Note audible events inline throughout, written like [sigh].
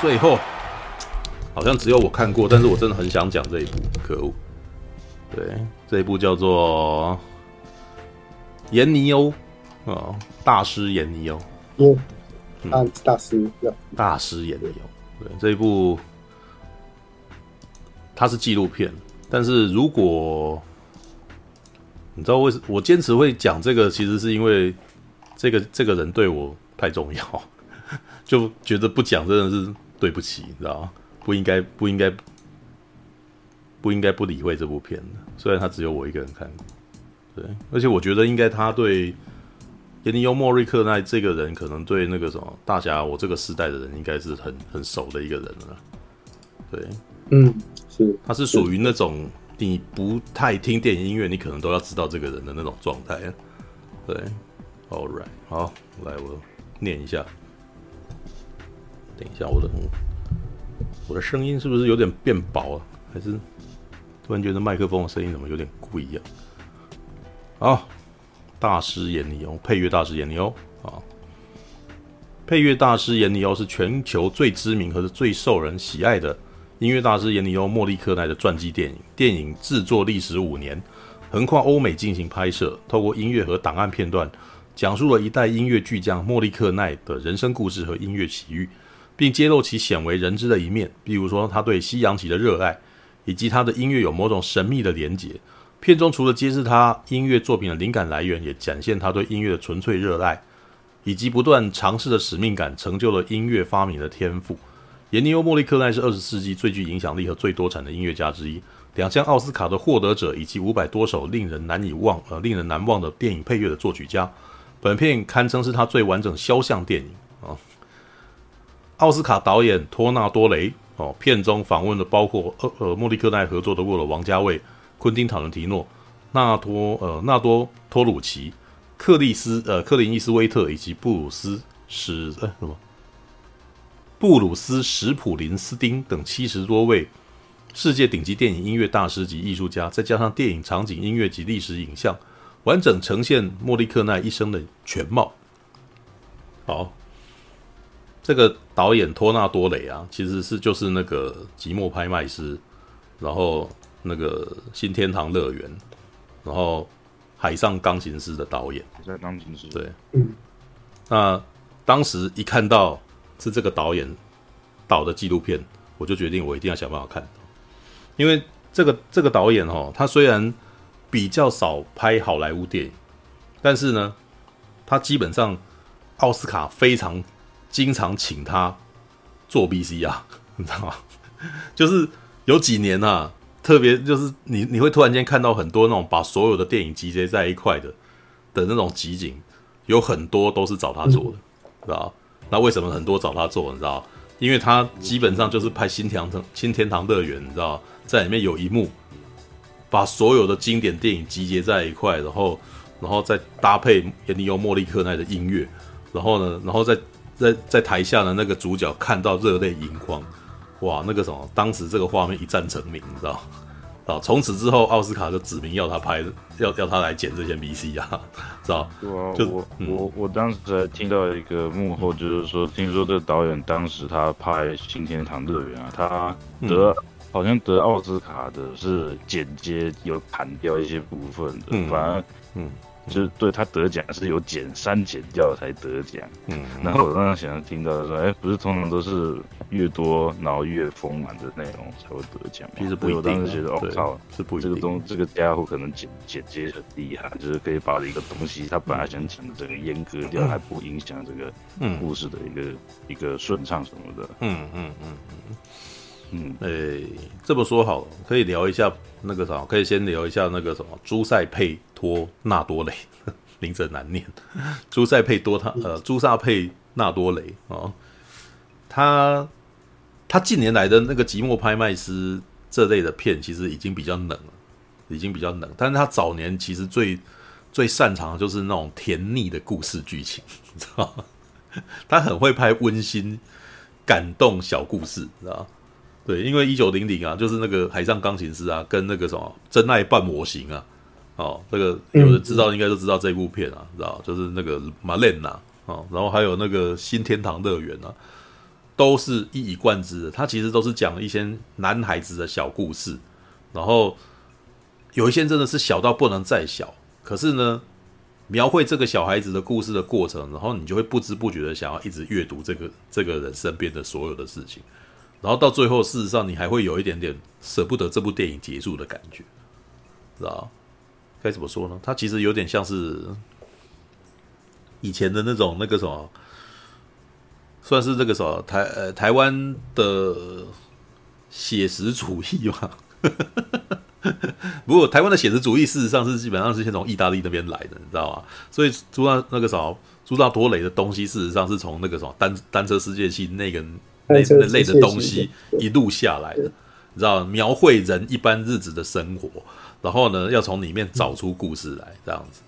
最后好像只有我看过，但是我真的很想讲这一部，可恶。对，这一部叫做《颜尼欧》啊，大师颜尼欧。嗯，大大师，大师颜尼欧。对，这一部它是纪录片，但是如果你知道为什么我坚持会讲这个，其实是因为这个这个人对我太重要，[laughs] 就觉得不讲真的是。对不起，你知道吗？不应该，不应该，不应该不理会这部片的。虽然他只有我一个人看过，对，而且我觉得应该他对耶尼欧·莫瑞克奈这个人，可能对那个什么大侠，我这个时代的人，应该是很很熟的一个人了。对，嗯，是，他是属于那种你不太听电影音乐，你可能都要知道这个人的那种状态。对，All right，好，来我念一下。等一下，我的我的声音是不是有点变薄啊？还是突然觉得麦克风的声音怎么有点不一样？好，大师眼里哦，配乐大师眼里哦啊，配乐大师眼里哦是全球最知名和最受人喜爱的音乐大师眼里哦·莫利克奈的传记电影。电影制作历时五年，横跨欧美进行拍摄，透过音乐和档案片段，讲述了一代音乐巨匠莫利克奈的人生故事和音乐奇遇。并揭露其鲜为人知的一面，比如说他对西洋棋的热爱，以及他的音乐有某种神秘的连结。片中除了揭示他音乐作品的灵感来源，也展现他对音乐的纯粹热爱，以及不断尝试的使命感，成就了音乐发明的天赋。颜尼欧·莫利克奈是二十世纪最具影响力和最多产的音乐家之一，两项奥斯卡的获得者，以及五百多首令人难以忘呃令人难忘的电影配乐的作曲家。本片堪称是他最完整肖像电影。奥斯卡导演托纳多雷哦，片中访问了包括呃呃莫利克奈合作的过的王家卫、昆汀塔伦提诺、纳托呃纳多托鲁奇、克里斯呃克林伊斯威特以及布鲁斯史呃什么布鲁斯史普林斯丁等七十多位世界顶级电影音乐大师及艺术家，再加上电影场景音乐及历史影像，完整呈现莫利克奈一生的全貌。好。这个导演托纳多雷啊，其实是就是那个《寂寞拍卖师》，然后那个《新天堂乐园》，然后《海上钢琴师》的导演。在钢琴师。对，嗯。那当时一看到是这个导演导的纪录片，我就决定我一定要想办法看，因为这个这个导演哦，他虽然比较少拍好莱坞电影，但是呢，他基本上奥斯卡非常。经常请他做 B、C 啊 [laughs] 你知道吗？就是有几年啊，特别就是你你会突然间看到很多那种把所有的电影集结在一块的的那种集锦，有很多都是找他做的，知道？那为什么很多找他做？你知道？因为他基本上就是拍《新天堂新天堂乐园》，你知道，在里面有一幕把所有的经典电影集结在一块，然后然后再搭配颜尼欧·莫利克奈的音乐，然后呢，然后再。在在台下的那个主角看到热泪盈眶，哇，那个什么，当时这个画面一战成名，你知道？啊，从此之后奥斯卡就指名要他拍，要要他来剪这些 VCR 啊，知道？对啊，就我、嗯、我我当时还听到一个幕后，就是说，听说这个导演当时他拍《新天堂乐园》啊，他得、嗯、好像得奥斯卡的是剪接有砍掉一些部分的，嗯、反而嗯。就是对他得奖是有剪删剪掉才得奖，嗯，然后我刚刚想听到说，哎、欸，不是通常都是越多然后越丰满的内容才会得奖吗？其实不一定，我当时觉得，哦靠，是不这个东这个家伙可能剪剪接很厉害，就是可以把一个东西他本来想讲的这个阉割掉，还不影响这个故事的一个、嗯、一个顺畅什么的，嗯嗯嗯嗯嗯，哎、欸，这么说好了，可以聊一下那个啥，可以先聊一下那个什么朱塞佩。托纳多雷，[laughs] 名字难念。朱塞佩多他呃，朱萨佩纳多雷哦，他他近年来的那个《寂寞拍卖师》这类的片，其实已经比较冷了，已经比较冷。但是他早年其实最最擅长的就是那种甜腻的故事剧情，[laughs] 你知道吗？他很会拍温馨、感动小故事，知道吗？对，因为一九零零啊，就是那个《海上钢琴师》啊，跟那个什么《真爱半模型》啊。哦，这个有人知道，应该都知道这部片啊，知道就是那个玛莲娜哦，然后还有那个新天堂乐园啊，都是一以贯之的，他其实都是讲一些男孩子的小故事，然后有一些真的是小到不能再小，可是呢，描绘这个小孩子的故事的过程，然后你就会不知不觉的想要一直阅读这个这个人身边的所有的事情，然后到最后，事实上你还会有一点点舍不得这部电影结束的感觉，知道该怎么说呢？它其实有点像是以前的那种那个什么。算是这个什么台呃台湾的写实主义嘛？[laughs] 不过台湾的写实主义事实上是基本上是先从意大利那边来的，你知道吗？所以朱大那个什么朱大多雷的东西，事实上是从那个什么单单车世界系那个那那类的东西一路下来的，你知道描绘人一般日子的生活，然后呢要从里面找出故事来，这样子。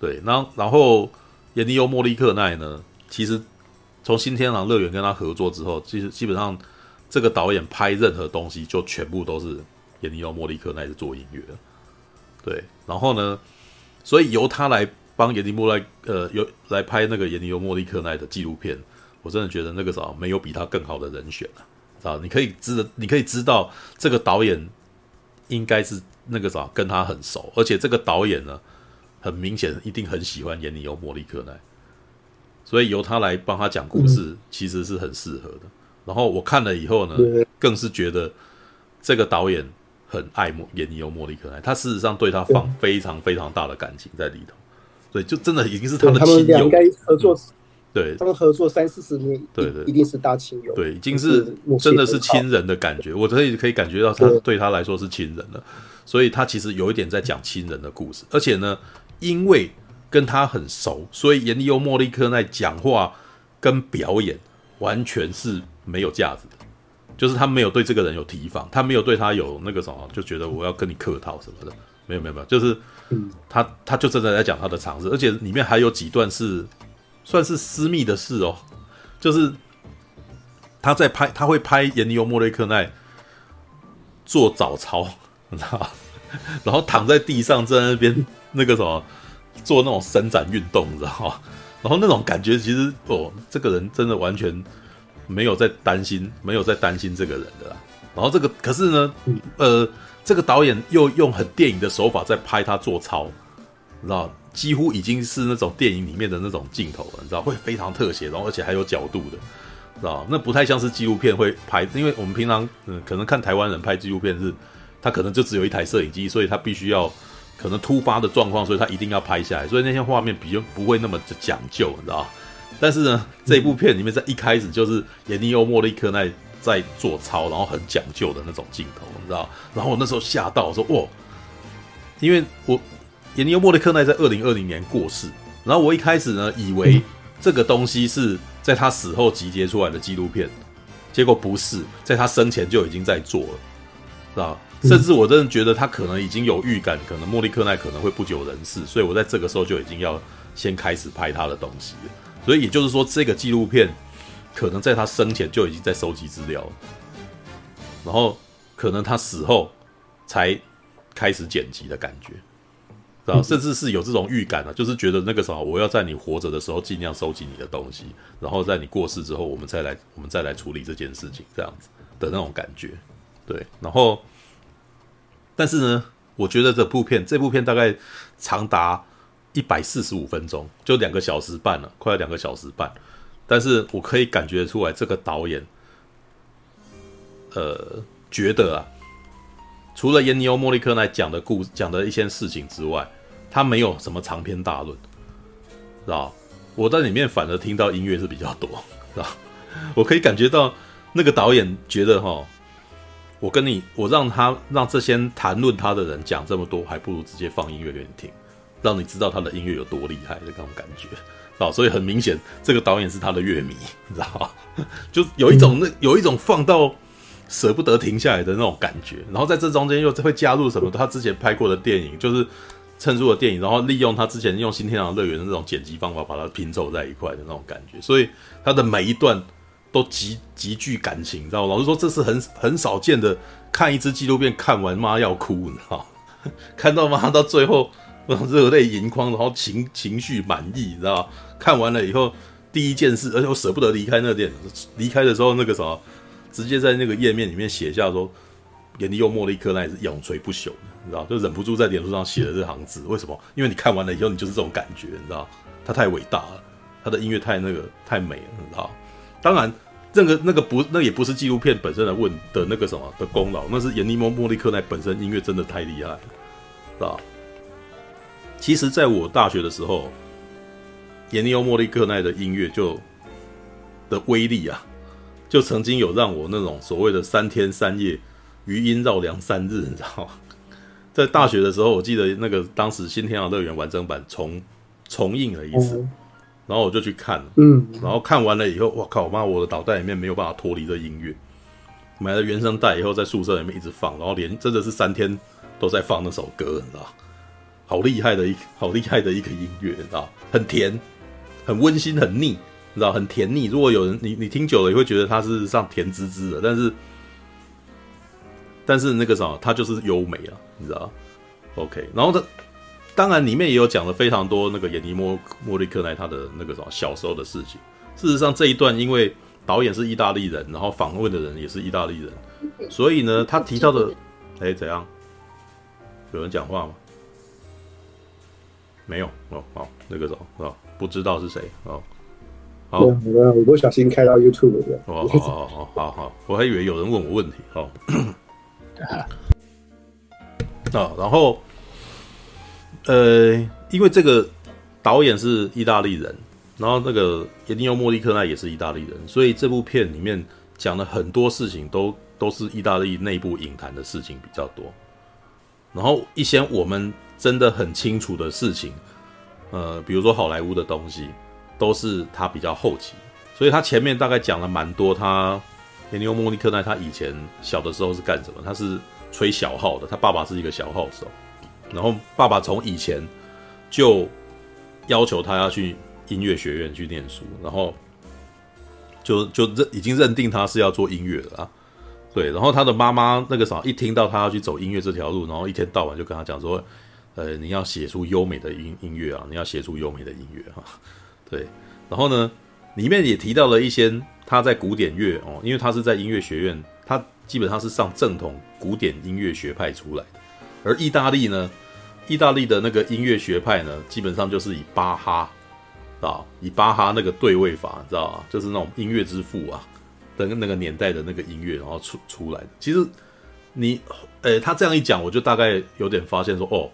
对，然后然后严尼欧莫利克奈呢，其实。从新天堂乐园跟他合作之后，其实基本上这个导演拍任何东西就全部都是严尼欧莫利克奈做音乐，对，然后呢，所以由他来帮严尼莫来呃，由来拍那个严尼欧莫利克奈的纪录片，我真的觉得那个啥没有比他更好的人选了，啊，你可以知，你可以知道这个导演应该是那个啥跟他很熟，而且这个导演呢，很明显一定很喜欢演你欧莫利克奈。所以由他来帮他讲故事，其实是很适合的。然后我看了以后呢，更是觉得这个导演很爱莫演尼欧莫利克奈，他事实上对他放非常非常大的感情在里头。所以就真的已经是他的亲友。合作，对，他们合作三四十年，对对，一定是大亲友。对，已经是真的是亲人的感觉。我可以可以感觉到他对他来说是亲人了。所以他其实有一点在讲亲人的故事，而且呢，因为。跟他很熟，所以严尼欧莫利克奈讲话跟表演完全是没有价值的，就是他没有对这个人有提防，他没有对他有那个什么，就觉得我要跟你客套什么的，没有没有没有，就是他他就真的在讲他的常识，而且里面还有几段是算是私密的事哦，就是他在拍，他会拍严尼欧莫利克奈做早操，知道，然后躺在地上在那边那个什么。做那种伸展运动，你知道吗？[laughs] 然后那种感觉，其实哦，这个人真的完全没有在担心，没有在担心这个人的啦。然后这个，可是呢，呃，这个导演又用很电影的手法在拍他做操，你知道，几乎已经是那种电影里面的那种镜头了，你知道，会非常特写，然后而且还有角度的，知道，那不太像是纪录片会拍，因为我们平常嗯，可能看台湾人拍纪录片是，他可能就只有一台摄影机，所以他必须要。可能突发的状况，所以他一定要拍下来，所以那些画面比较不会那么的讲究，你知道？但是呢，这部片里面在一开始就是严尼欧莫利克奈在做操，然后很讲究的那种镜头，你知道？然后我那时候吓到，我说哇，因为我严尼欧莫利克奈在二零二零年过世，然后我一开始呢以为这个东西是在他死后集结出来的纪录片，结果不是，在他生前就已经在做了，知道？甚至我真的觉得他可能已经有预感，可能莫利克奈可能会不久人世，所以我在这个时候就已经要先开始拍他的东西了。所以也就是说，这个纪录片可能在他生前就已经在收集资料了，然后可能他死后才开始剪辑的感觉，啊，甚至是有这种预感啊，就是觉得那个什么，我要在你活着的时候尽量收集你的东西，然后在你过世之后，我们再来我们再来处理这件事情，这样子的那种感觉，对，然后。但是呢，我觉得这部片这部片大概长达一百四十五分钟，就两个小时半了，快要两个小时半。但是我可以感觉出来，这个导演，呃，觉得啊，除了严尼欧莫利克奈讲的故讲的一些事情之外，他没有什么长篇大论，知道？我在里面反而听到音乐是比较多，知道？我可以感觉到那个导演觉得哈。我跟你，我让他让这些谈论他的人讲这么多，还不如直接放音乐给你听，让你知道他的音乐有多厉害的那种感觉，啊，所以很明显，这个导演是他的乐迷，你知道吗？[laughs] 就有一种那有一种放到舍不得停下来的那种感觉，然后在这中间又会加入什么？他之前拍过的电影，就是趁入的电影，然后利用他之前用新天堂乐园的那种剪辑方法，把它拼凑在一块的那种感觉，所以他的每一段。都极极具感情，你知道吗？老实说，这是很很少见的。看一支纪录片看完妈要哭，你知道吗？[laughs] 看到妈到最后热泪盈眶，然后情情绪满溢，你知道吗？看完了以后，第一件事，而且我舍不得离开那店。离开的时候，那个什么，直接在那个页面里面写下说，颜尼欧·莫利克奈是永垂不朽的，你知道？就忍不住在脸书上写了这行字。为什么？因为你看完了以后，你就是这种感觉，你知道？他太伟大了，他的音乐太那个太美了，你知道？当然，那个那个不，那也不是纪录片本身的问的那个什么的功劳，那是颜尼莫·莫利克奈本身音乐真的太厉害了，知道？其实，在我大学的时候，颜尼欧·莫利克奈的音乐就的威力啊，就曾经有让我那种所谓的三天三夜、余音绕梁三日，你知道吗？在大学的时候，我记得那个当时《新天堂乐园》完整版重重映了一次，然后我就去看了，嗯，然后看完了以后，我靠，妈，我的脑袋里面没有办法脱离这音乐，买了原声带以后，在宿舍里面一直放，然后连真的是三天都在放那首歌，你知道。好厉害的一好厉害的一个音乐，你知道，很甜，很温馨，很腻，你知道，很甜腻。如果有人你你听久了，也会觉得它是上甜滋滋的，但是但是那个什么，它就是优美啊，你知道？OK，然后它当然里面也有讲了非常多那个演尼莫莫利克奈他的那个什么小时候的事情。事实上这一段，因为导演是意大利人，然后访问的人也是意大利人，所以呢，他提到的，哎，怎样？有人讲话吗？没有哦，好，那个什么哦，不知道是谁哦。好，我我不小心开到 YouTube 的。哦，好好好好好，我还以为有人问我问题哦。[laughs] 啊，然后，呃，因为这个导演是意大利人，然后那个颜尼欧·莫利克奈也是意大利人，所以这部片里面讲的很多事情都都是意大利内部影坛的事情比较多。然后一些我们。真的很清楚的事情，呃，比如说好莱坞的东西，都是他比较后期，所以他前面大概讲了蛮多。他颜尼欧·莫利克奈他以前小的时候是干什么？他是吹小号的，他爸爸是一个小号手，然后爸爸从以前就要求他要去音乐学院去念书，然后就就认已经认定他是要做音乐的啊。对，然后他的妈妈那个啥，一听到他要去走音乐这条路，然后一天到晚就跟他讲说。呃，你要写出优美的音音乐啊！你要写出优美的音乐哈、啊，对。然后呢，里面也提到了一些他在古典乐哦，因为他是在音乐学院，他基本上是上正统古典音乐学派出来的。而意大利呢，意大利的那个音乐学派呢，基本上就是以巴哈啊，以巴哈那个对位法，你知道吗？就是那种音乐之父啊的那个年代的那个音乐，然后出出来的。其实你，呃，他这样一讲，我就大概有点发现说，哦。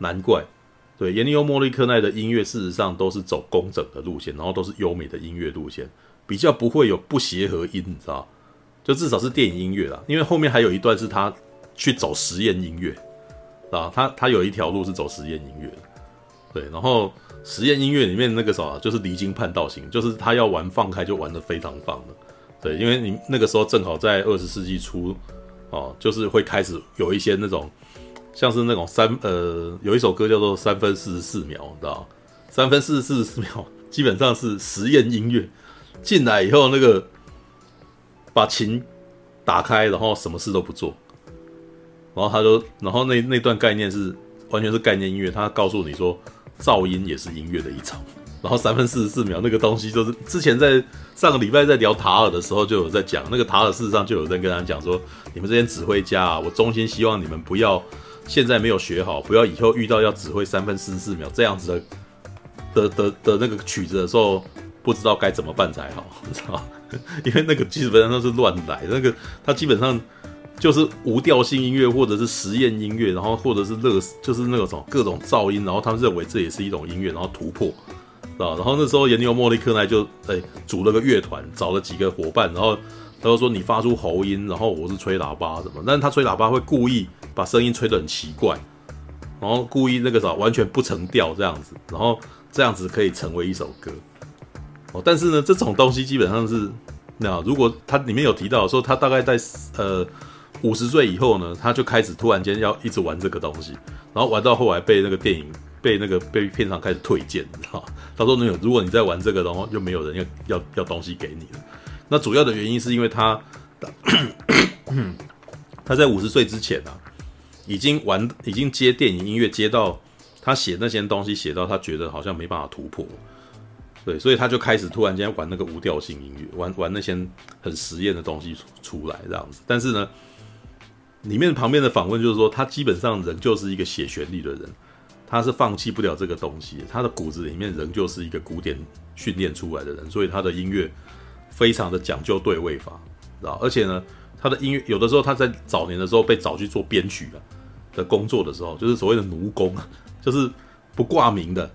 难怪，对，颜尼欧·莫利克奈的音乐事实上都是走工整的路线，然后都是优美的音乐路线，比较不会有不协和音，你知道？就至少是电影音乐啦，因为后面还有一段是他去走实验音乐，啊，他他有一条路是走实验音乐，对，然后实验音乐里面那个啥就是离经叛道型，就是他要玩放开就玩的非常放的，对，因为你那个时候正好在二十世纪初，哦，就是会开始有一些那种。像是那种三呃，有一首歌叫做《三分四十四秒》，你知道？三分四十四秒基本上是实验音乐。进来以后，那个把琴打开，然后什么事都不做，然后他就，然后那那段概念是完全是概念音乐，他告诉你说，噪音也是音乐的一种。然后三分四十四秒那个东西，就是之前在上个礼拜在聊塔尔的时候就有在讲，那个塔尔事实上就有在跟他讲说，你们这些指挥家啊，我衷心希望你们不要。现在没有学好，不要以后遇到要指挥三分四十四秒这样子的的的的那个曲子的时候，不知道该怎么办才好，你知道吗？[laughs] 因为那个基本上都是乱来，那个他基本上就是无调性音乐或者是实验音乐，然后或者是乐，就是那种各种噪音，然后他们认为这也是一种音乐，然后突破，知道？然后那时候研究·莫利克奈就哎组了个乐团，找了几个伙伴，然后。他就说你发出喉音，然后我是吹喇叭什么，但是他吹喇叭会故意把声音吹得很奇怪，然后故意那个啥完全不成调这样子，然后这样子可以成为一首歌。哦，但是呢，这种东西基本上是那如果他里面有提到说他大概在呃五十岁以后呢，他就开始突然间要一直玩这个东西，然后玩到后来被那个电影被那个被片场开始推荐，你知道？他说那个如果你在玩这个的话，就没有人要要要东西给你了。那主要的原因是因为他，他在五十岁之前啊，已经玩，已经接电影音乐接到他写那些东西写到他觉得好像没办法突破，对，所以他就开始突然间玩那个无调性音乐，玩玩那些很实验的东西出来这样子。但是呢，里面旁边的访问就是说，他基本上仍旧是一个写旋律的人，他是放弃不了这个东西，他的骨子里面仍旧是一个古典训练出来的人，所以他的音乐非常的讲究对位法，知道？而且呢，他的音乐有的时候他在早年的时候被找去做编曲啊的工作的时候，就是所谓的奴工，就是不挂名的。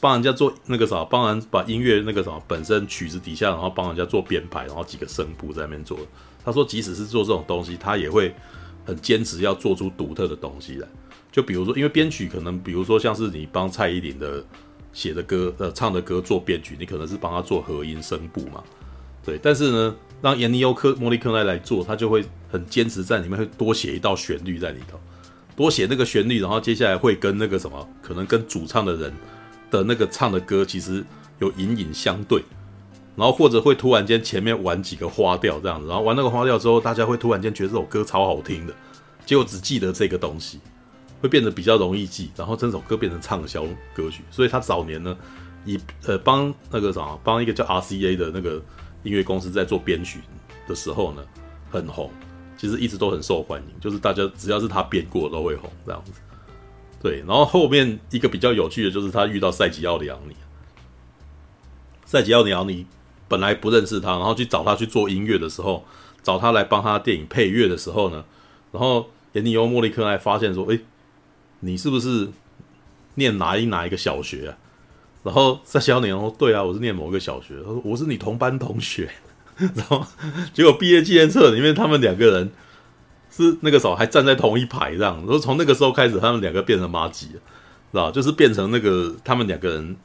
帮人家做那个啥，帮人把音乐那个什么本身曲子底下，然后帮人家做编排，然后几个声部在那边做。他说，即使是做这种东西，他也会很坚持要做出独特的东西来。就比如说，因为编曲可能，比如说像是你帮蔡依林的写的歌、呃唱的歌做编曲，你可能是帮他做和音声部嘛，对。但是呢，让严尼欧科莫莉克奈来做，他就会很坚持在里面会多写一道旋律在里头，多写那个旋律，然后接下来会跟那个什么，可能跟主唱的人。的那个唱的歌其实有隐隐相对，然后或者会突然间前面玩几个花调这样子，然后玩那个花调之后，大家会突然间觉得这首歌超好听的，结果只记得这个东西，会变得比较容易记，然后这首歌变成畅销歌曲。所以他早年呢，以呃帮那个啥，帮一个叫 RCA 的那个音乐公司在做编曲的时候呢，很红，其实一直都很受欢迎，就是大家只要是他编过都会红这样子。对，然后后面一个比较有趣的就是他遇到赛吉奥里昂尼，赛吉奥里昂尼本来不认识他，然后去找他去做音乐的时候，找他来帮他电影配乐的时候呢，然后严尼欧·莫利克奈发现说：“哎，你是不是念哪一哪一个小学啊？”然后赛吉奥里昂说：“对啊，我是念某个小学。”他说：“我是你同班同学。”然后结果毕业纪念册里面他们两个人。是那个时候还站在同一排这样，然后从那个时候开始，他们两个变成麻吉了，知道就是变成那个他们两个人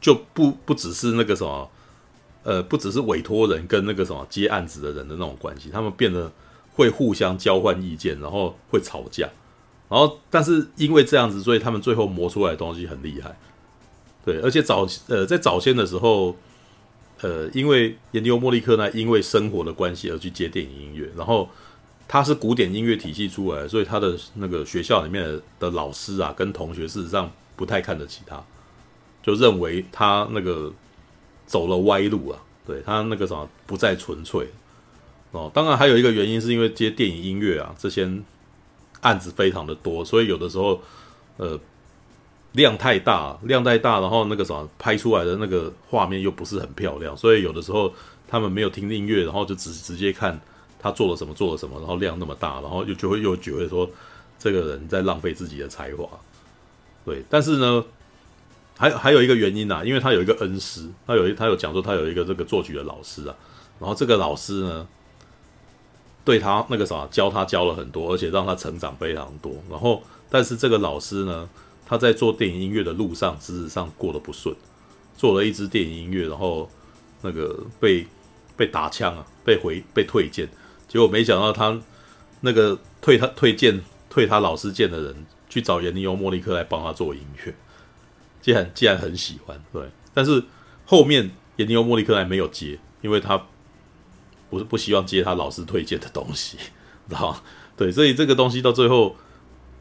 就不不只是那个什么，呃，不只是委托人跟那个什么接案子的人的那种关系，他们变得会互相交换意见，然后会吵架，然后但是因为这样子，所以他们最后磨出来的东西很厉害，对，而且早呃在早先的时候，呃，因为研究莫利克呢因为生活的关系而去接电影音乐，然后。他是古典音乐体系出来，所以他的那个学校里面的老师啊，跟同学事实上不太看得起他，就认为他那个走了歪路啊，对他那个什么不再纯粹哦。当然还有一个原因是因为这些电影音乐啊，这些案子非常的多，所以有的时候呃量太大，量太大，然后那个什么拍出来的那个画面又不是很漂亮，所以有的时候他们没有听音乐，然后就直直接看。他做了什么，做了什么，然后量那么大，然后又就会又觉得说这个人在浪费自己的才华，对。但是呢，还还有一个原因啊，因为他有一个恩师，他有他有讲说他有一个这个作曲的老师啊，然后这个老师呢，对他那个啥教他教了很多，而且让他成长非常多。然后，但是这个老师呢，他在做电影音乐的路上，事实上过得不顺，做了一支电影音乐，然后那个被被打枪啊，被回被退件。结果没想到他那个退他退荐退他老师荐的人去找闫尼欧莫利克来帮他做音乐，既然既然很喜欢，对，但是后面严尼欧莫利克莱没有接，因为他不是不希望接他老师推荐的东西，[laughs] 知道吗？对，所以这个东西到最后，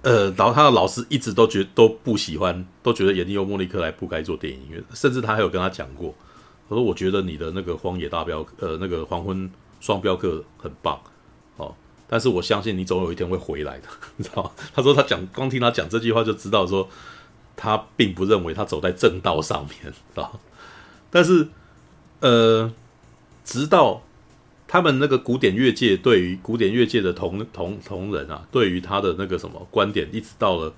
呃，然后他的老师一直都觉都不喜欢，都觉得严尼欧莫利克来不该做电影音乐，甚至他还有跟他讲过，他说：“我觉得你的那个荒野大镖，呃，那个黄昏。”双镖客很棒，哦，但是我相信你总有一天会回来的，[laughs] 你知道吗？他说他讲，光听他讲这句话就知道说他并不认为他走在正道上面，啊？但是，呃，直到他们那个古典乐界对于古典乐界的同同同仁啊，对于他的那个什么观点，一直到了《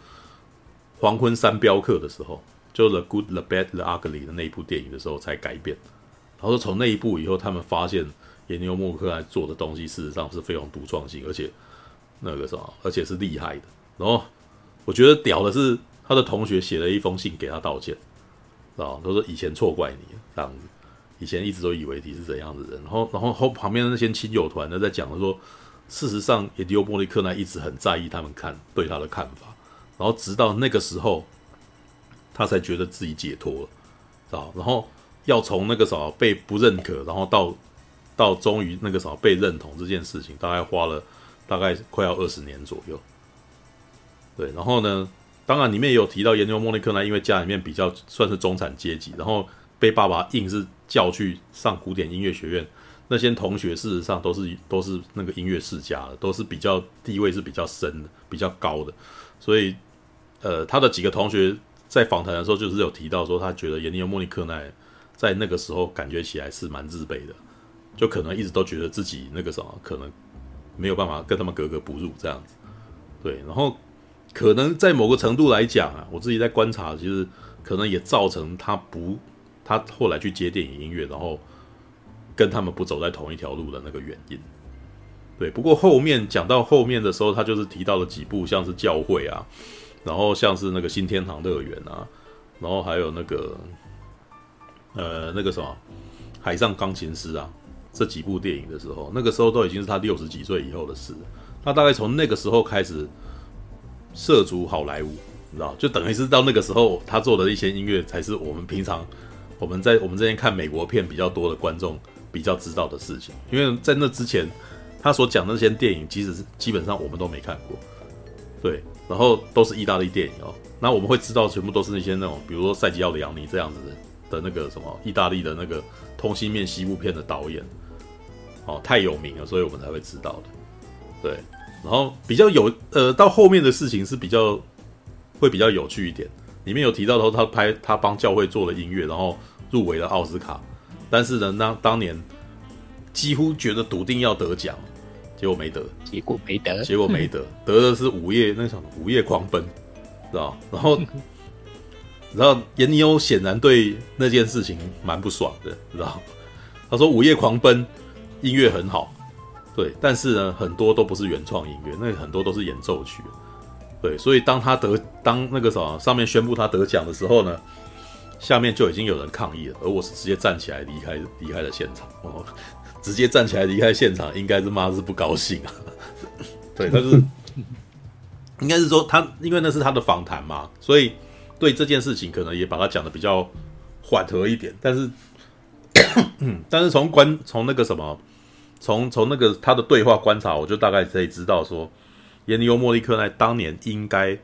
黄昏三镖客》的时候，就《The Good, The Bad, The Ugly》的那一部电影的时候才改变。他说从那一部以后，他们发现。严尼莫克来做的东西，事实上是非常独创性，而且那个什么，而且是厉害的。然后我觉得屌的是，他的同学写了一封信给他道歉，啊，他说以前错怪你这样子，以前一直都以为你是怎样的人。然后，然后后旁边的那些亲友团呢，在讲说，事实上也迪欧莫利克奈一直很在意他们看对他的看法，然后直到那个时候，他才觉得自己解脱了，啊，然后要从那个什么被不认可，然后到。到终于那个什么被认同这件事情，大概花了大概快要二十年左右。对，然后呢，当然里面也有提到研究莫利克奈，因为家里面比较算是中产阶级，然后被爸爸硬是叫去上古典音乐学院，那些同学事实上都是都是那个音乐世家的，都是比较地位是比较深的、比较高的，所以呃，他的几个同学在访谈的时候就是有提到说，他觉得研究莫尼克奈在那个时候感觉起来是蛮自卑的，就可能一直都觉得自己那个什么可能没有办法跟他们格格不入这样子，对，然后。可能在某个程度来讲啊，我自己在观察，其实可能也造成他不，他后来去接电影音乐，然后跟他们不走在同一条路的那个原因。对，不过后面讲到后面的时候，他就是提到了几部，像是教会啊，然后像是那个新天堂乐园啊，然后还有那个呃那个什么海上钢琴师啊这几部电影的时候，那个时候都已经是他六十几岁以后的事。他大概从那个时候开始。涉足好莱坞，你知道，就等于是到那个时候，他做的一些音乐才是我们平常我们在我们这边看美国片比较多的观众比较知道的事情。因为在那之前，他所讲的那些电影，其实是基本上我们都没看过，对，然后都是意大利电影哦。那我们会知道，全部都是那些那种，比如说塞吉奥里昂尼这样子的的那个什么意大利的那个通心面西部片的导演，哦，太有名了，所以我们才会知道的，对。然后比较有呃，到后面的事情是比较会比较有趣一点。里面有提到说他拍他帮教会做了音乐，然后入围了奥斯卡。但是呢，当当年几乎觉得笃定要得奖，结果没得，结果没得，结果没得，得的是午夜那场午夜狂奔，知道？然后 [laughs] 然后严尼欧显然对那件事情蛮不爽的，知道？他说午夜狂奔音乐很好。对，但是呢，很多都不是原创音乐，那很多都是演奏曲。对，所以当他得当那个什么上面宣布他得奖的时候呢，下面就已经有人抗议了，而我是直接站起来离开离开了现场。哦，[laughs] 直接站起来离开现场，应该是妈是不高兴啊。[laughs] 对，但是 [laughs] 应该是说他，因为那是他的访谈嘛，所以对这件事情可能也把他讲的比较缓和一点。但是，嗯，[coughs] 但是从观从那个什么。从从那个他的对话观察，我就大概可以知道说，严尼欧·莫利克奈当年应该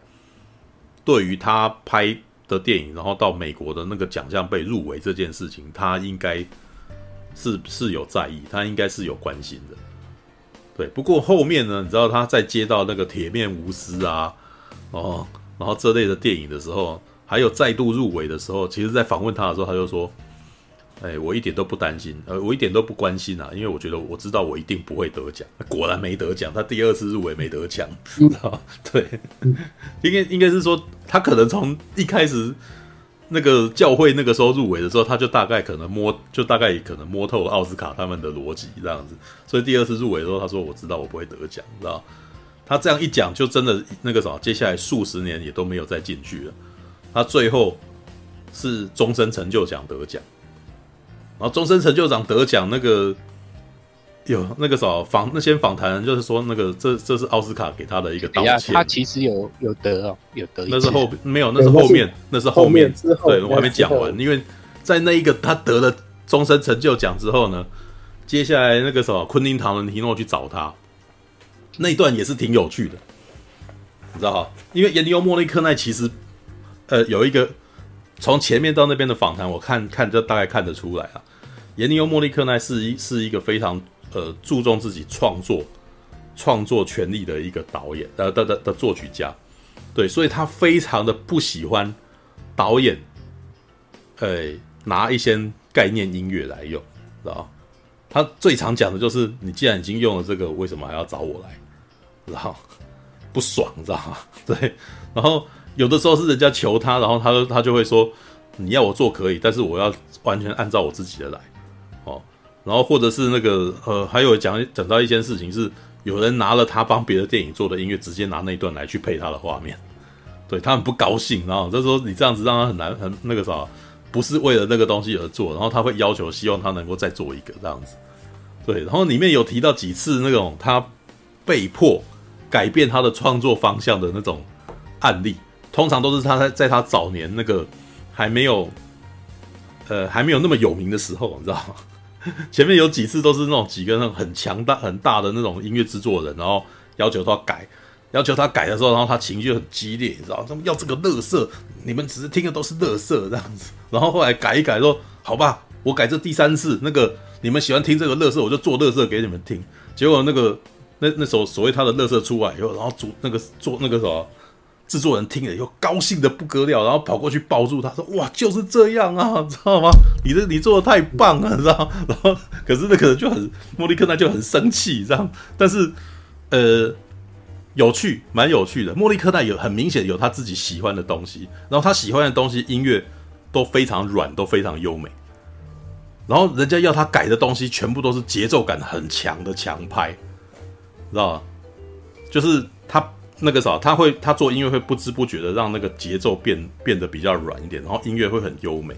对于他拍的电影，然后到美国的那个奖项被入围这件事情，他应该是是有在意，他应该是有关心的。对，不过后面呢，你知道他在接到那个《铁面无私》啊，哦，然后这类的电影的时候，还有再度入围的时候，其实，在访问他的时候，他就说。哎，我一点都不担心，呃，我一点都不关心啊，因为我觉得我知道我一定不会得奖。果然没得奖，他第二次入围没得奖，知道？对，应该应该是说他可能从一开始那个教会那个时候入围的时候，他就大概可能摸，就大概可能摸透了奥斯卡他们的逻辑这样子，所以第二次入围的时候，他说我知道我不会得奖，知道？他这样一讲，就真的那个啥，接下来数十年也都没有再进去了。他最后是终身成就奖得奖。然后终身成就奖得奖那个有那个什么访那些访谈就是说那个这这是奥斯卡给他的一个道歉。他其实有有得哦，有得。那是后没有，那是后面，那是后面。之后对，我还没讲完，因为在那一个他得了终身成就奖之后呢，接下来那个什么昆汀唐伦提诺去找他，那一段也是挺有趣的，你知道哈？因为严尼欧莫利克奈其实呃有一个。从前面到那边的访谈，我看看就大概看得出来啊。严尼欧·莫利克奈是一是一个非常呃注重自己创作创作权利的一个导演呃的的的作曲家，对，所以他非常的不喜欢导演，呃拿一些概念音乐来用，知道？他最常讲的就是你既然已经用了这个，为什么还要找我来？然后不爽，知道吗？[laughs] 对，然后。有的时候是人家求他，然后他他就会说：“你要我做可以，但是我要完全按照我自己的来。”然后或者是那个呃，还有讲讲到一件事情是，有人拿了他帮别的电影做的音乐，直接拿那一段来去配他的画面，对他很不高兴，然后就说你这样子让他很难很那个啥，不是为了那个东西而做，然后他会要求希望他能够再做一个这样子，对，然后里面有提到几次那种他被迫改变他的创作方向的那种案例。通常都是他在在他早年那个还没有，呃，还没有那么有名的时候，你知道吗？[laughs] 前面有几次都是那种几个那种很强大很大的那种音乐制作人，然后要求他改，要求他改的时候，然后他情绪很激烈，你知道，他们要这个乐色，你们只是听的都是乐色这样子。然后后来改一改说，好吧，我改这第三次，那个你们喜欢听这个乐色，我就做乐色给你们听。结果那个那那首所谓他的乐色出来以后，然后主那个做那个什么制作人听了以后高兴的不得了，然后跑过去抱住他说：“哇，就是这样啊，[laughs] 知道吗？你这你做的太棒了，知道？”然后可是那个人就很莫利克奈就很生气，这样，但是呃。有趣，蛮有趣的。莫利克奈有很明显有他自己喜欢的东西，然后他喜欢的东西音乐都非常软，都非常优美。然后人家要他改的东西，全部都是节奏感很强的强拍，知道吗？就是他那个啥，他会他做音乐会不知不觉的让那个节奏变变得比较软一点，然后音乐会很优美，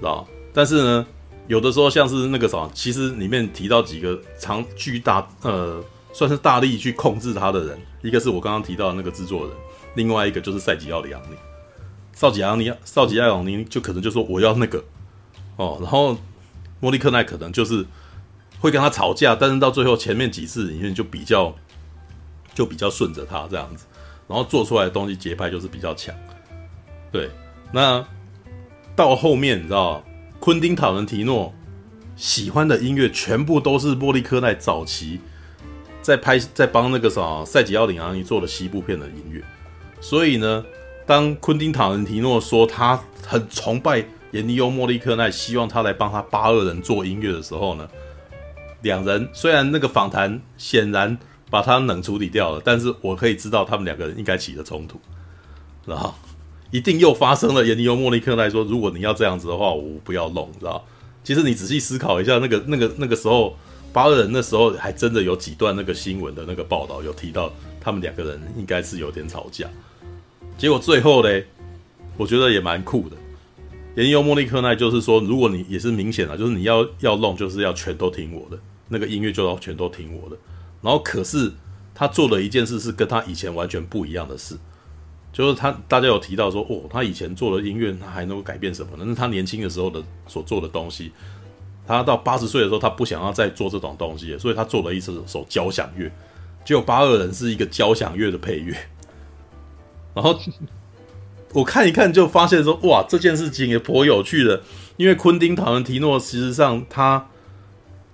知道？但是呢，有的时候像是那个啥，其实里面提到几个长巨大呃。算是大力去控制他的人，一个是我刚刚提到的那个制作人，另外一个就是赛吉奥里昂尼。赛吉奥尼，赛吉奥里昂尼就可能就说我要那个哦，然后莫利克奈可能就是会跟他吵架，但是到最后前面几次里面就比较就比较顺着他这样子，然后做出来的东西节拍就是比较强。对，那到后面你知道，昆汀塔伦提诺喜欢的音乐全部都是莫利科奈早期。在拍，在帮那个啥赛吉奥里昂尼做的西部片的音乐，所以呢，当昆汀塔伦提诺说他很崇拜严尼欧莫利克奈，希望他来帮他八二人做音乐的时候呢，两人虽然那个访谈显然把他冷处理掉了，但是我可以知道他们两个人应该起了冲突，然后一定又发生了严尼欧莫利克奈说，如果你要这样子的话，我不要弄，知道？其实你仔细思考一下，那个那个那个时候。八二人那时候还真的有几段那个新闻的那个报道，有提到他们两个人应该是有点吵架。结果最后嘞，我觉得也蛮酷的。严尼欧莫利克奈就是说，如果你也是明显的，就是你要要弄，就是要全都听我的那个音乐，就要全都听我的。然后可是他做了一件事，是跟他以前完全不一样的事，就是他大家有提到说，哦，他以前做的音乐，他还能够改变什么呢？那是他年轻的时候的所做的东西。他到八十岁的时候，他不想要再做这种东西，所以他做了一首首交响乐。结果八二人是一个交响乐的配乐。然后我看一看，就发现说，哇，这件事情也颇有趣的。因为昆汀·塔伦提诺，实际上他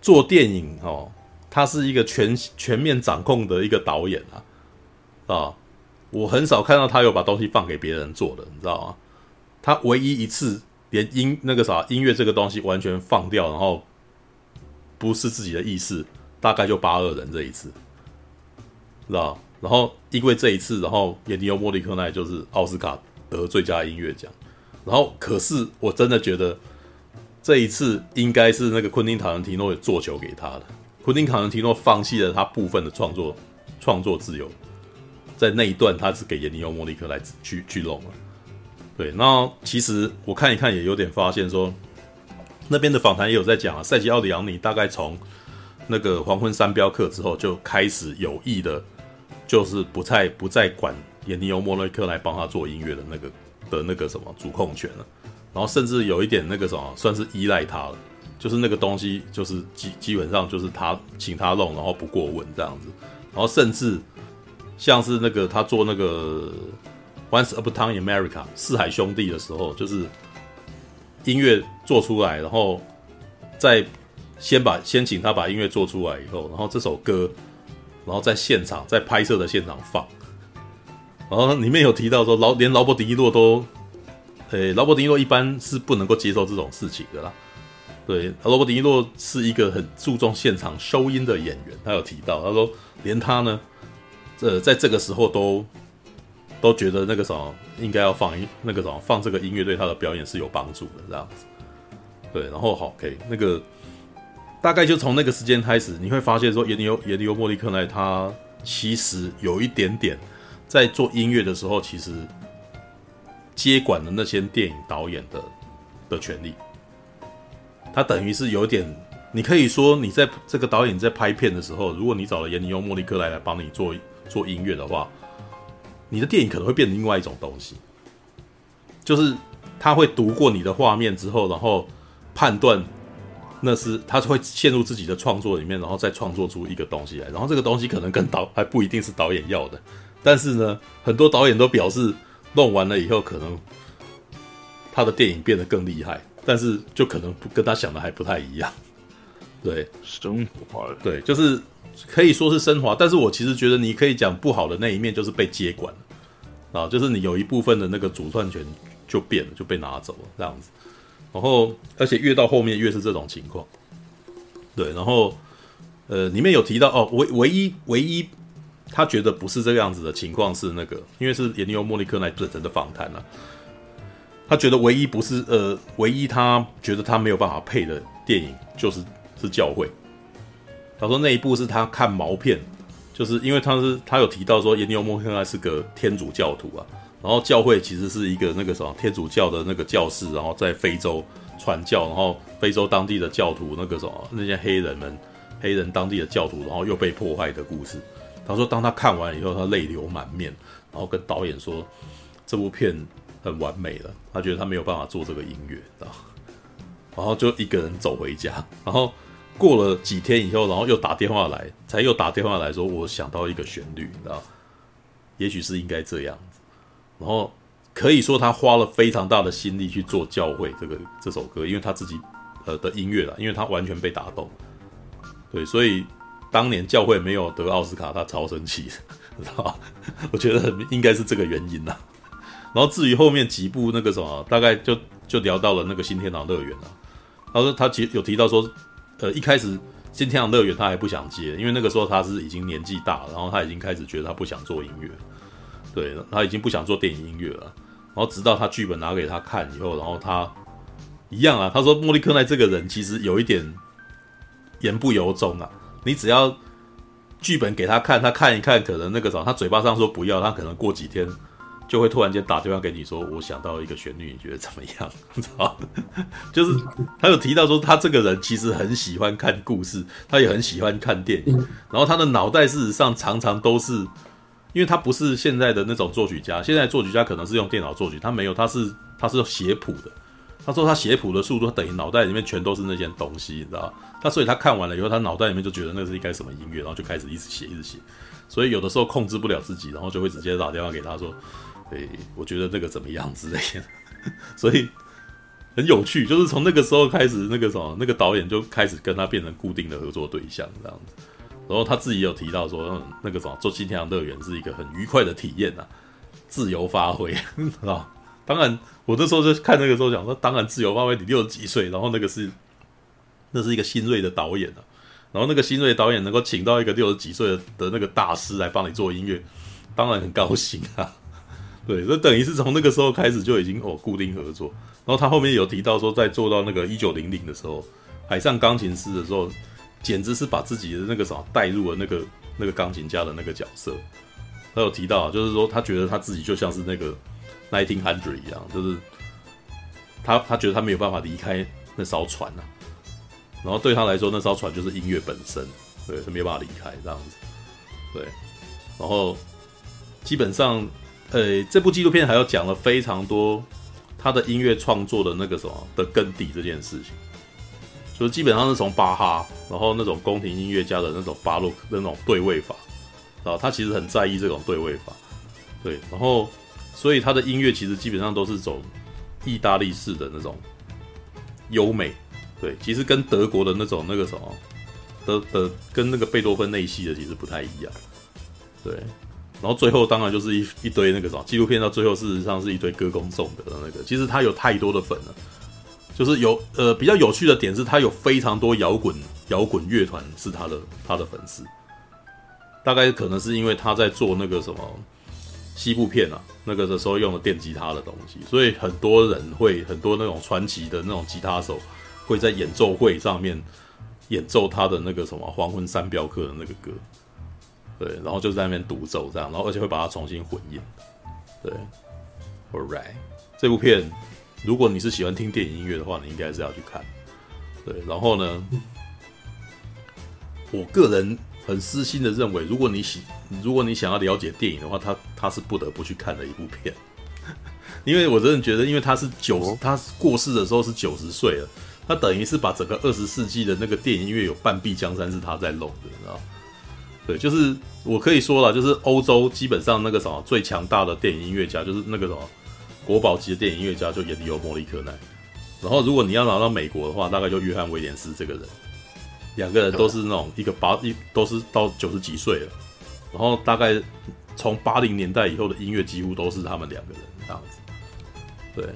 做电影哦，他是一个全全面掌控的一个导演啊啊！我很少看到他有把东西放给别人做的，你知道吗？他唯一一次。连音那个啥音乐这个东西完全放掉，然后不是自己的意思，大概就八二人这一次，知道？然后因为这一次，然后也尼欧莫利克奈就是奥斯卡得最佳音乐奖。然后可是我真的觉得这一次应该是那个昆汀塔伦提诺做球给他的。普丁卡伦提诺放弃了他部分的创作创作自由，在那一段他是给严尼欧莫利克来去去弄了。对，那其实我看一看也有点发现说，那边的访谈也有在讲啊，赛吉奥里昂尼大概从那个黄昏三镖客之后就开始有意的，就是不再不再管严尼欧莫雷克来帮他做音乐的那个的那个什么主控权了，然后甚至有一点那个什么算是依赖他了，就是那个东西就是基基本上就是他请他弄，然后不过问这样子，然后甚至像是那个他做那个。Once Upon a Time in America，四海兄弟的时候，就是音乐做出来，然后再先把先请他把音乐做出来以后，然后这首歌，然后在现场在拍摄的现场放，然后里面有提到说劳连劳勃迪尼洛都，诶，劳勃迪尼洛一般是不能够接受这种事情的啦。对，罗伯迪尼洛是一个很注重现场收音的演员，他有提到，他说连他呢，这在这个时候都。都觉得那个什么应该要放一那个什么放这个音乐对他的表演是有帮助的这样子，对，然后好，OK，那个大概就从那个时间开始，你会发现说，严尼欧严尼欧莫利克奈他其实有一点点在做音乐的时候，其实接管了那些电影导演的的权利，他等于是有点，你可以说你在这个导演在拍片的时候，如果你找了严尼用莫莉克奈来帮你做做音乐的话。你的电影可能会变成另外一种东西，就是他会读过你的画面之后，然后判断那是他会陷入自己的创作里面，然后再创作出一个东西来。然后这个东西可能跟导还不一定是导演要的，但是呢，很多导演都表示弄完了以后，可能他的电影变得更厉害，但是就可能不跟他想的还不太一样。对，升华了。对，就是可以说是升华，但是我其实觉得你可以讲不好的那一面就是被接管了啊，就是你有一部分的那个主创权就变了，就被拿走了这样子。然后，而且越到后面越是这种情况。对，然后呃，里面有提到哦，唯唯一唯一他觉得不是这个样子的情况是那个，因为是颜尼欧莫利克那本人的访谈了，他觉得唯一不是呃，唯一他觉得他没有办法配的电影就是。是教会，他说那一部是他看毛片，就是因为他是他有提到说，颜尼欧莫克奈是个天主教徒啊，然后教会其实是一个那个什么天主教的那个教士，然后在非洲传教，然后非洲当地的教徒那个什么那些黑人们，黑人当地的教徒，然后又被破坏的故事。他说当他看完以后，他泪流满面，然后跟导演说这部片很完美了，他觉得他没有办法做这个音乐，知道，[laughs] 然后就一个人走回家，然后。过了几天以后，然后又打电话来，才又打电话来说，我想到一个旋律，你知道，也许是应该这样子。然后可以说他花了非常大的心力去做教会这个这首歌，因为他自己呃的音乐了，因为他完全被打动。对，所以当年教会没有得奥斯卡，他超生气，知道？[laughs] 我觉得应该是这个原因啦。然后至于后面几部那个什么，大概就就聊到了那个新天堂乐园了。他说他其实有提到说。呃，一开始新天堂乐园他还不想接，因为那个时候他是已经年纪大了，然后他已经开始觉得他不想做音乐，对，他已经不想做电影音乐了。然后直到他剧本拿给他看以后，然后他一样啊，他说莫利克奈这个人其实有一点言不由衷啊，你只要剧本给他看，他看一看，可能那个什么，他嘴巴上说不要，他可能过几天。就会突然间打电话给你说，我想到一个旋律，你觉得怎么样？[laughs] 你知道，就是他有提到说，他这个人其实很喜欢看故事，他也很喜欢看电影，然后他的脑袋事实上常常都是，因为他不是现在的那种作曲家，现在作曲家可能是用电脑作曲，他没有，他是他是写谱的。他说他写谱的速度等于脑袋里面全都是那件东西，你知道？他所以他看完了以后，他脑袋里面就觉得那是应该什么音乐，然后就开始一直写，一直写。所以有的时候控制不了自己，然后就会直接打电话给他说。对，我觉得这个怎么样之类的，[laughs] 所以很有趣。就是从那个时候开始，那个什么，那个导演就开始跟他变成固定的合作对象这样子。然后他自己有提到说，那个什么做新天堂乐园是一个很愉快的体验呐，自由发挥 [laughs] 啊。当然，我那时候就看那个时候讲说，当然自由发挥，你六十几岁，然后那个是那是一个新锐的导演啊，然后那个新锐导演能够请到一个六十几岁的那个大师来帮你做音乐，当然很高兴啊。对，这等于是从那个时候开始就已经哦固定合作，然后他后面有提到说，在做到那个一九零零的时候，海上钢琴师的时候，简直是把自己的那个什么带入了那个那个钢琴家的那个角色。他有提到，就是说他觉得他自己就像是那个 nineteen hundred 一样，就是他他觉得他没有办法离开那艘船呐、啊，然后对他来说，那艘船就是音乐本身，对，他没有办法离开这样子，对，然后基本上。呃，这部纪录片还有讲了非常多他的音乐创作的那个什么的根底这件事情，就是基本上是从巴哈，然后那种宫廷音乐家的那种巴洛克那种对位法，啊，他其实很在意这种对位法，对，然后所以他的音乐其实基本上都是走意大利式的那种优美，对，其实跟德国的那种那个什么的的跟那个贝多芬那系的其实不太一样，对。然后最后当然就是一一堆那个什么纪录片，到最后事实上是一堆歌功颂德的那个。其实他有太多的粉了，就是有呃比较有趣的点是，他有非常多摇滚摇滚乐团是他的他的粉丝。大概可能是因为他在做那个什么西部片啊，那个的时候用了电吉他的东西，所以很多人会很多那种传奇的那种吉他手会在演奏会上面演奏他的那个什么黄昏三镖客的那个歌。对，然后就在那边独奏这样，然后而且会把它重新混音。对，All right，这部片如果你是喜欢听电影音乐的话，你应该是要去看。对，然后呢，我个人很私心的认为，如果你喜，如果你想要了解电影的话，他他是不得不去看的一部片，[laughs] 因为我真的觉得，因为他是九，他过世的时候是九十岁了，他等于是把整个二十世纪的那个电影音乐有半壁江山是他在弄的，你知道。对，就是我可以说了，就是欧洲基本上那个什么最强大的电影音乐家，就是那个什么国宝级的电影音乐家，就颜尼欧莫利克奈。然后如果你要拿到美国的话，大概就约翰威廉斯这个人，两个人都是那种一个八一都是到九十几岁了，然后大概从八零年代以后的音乐几乎都是他们两个人这样子。对，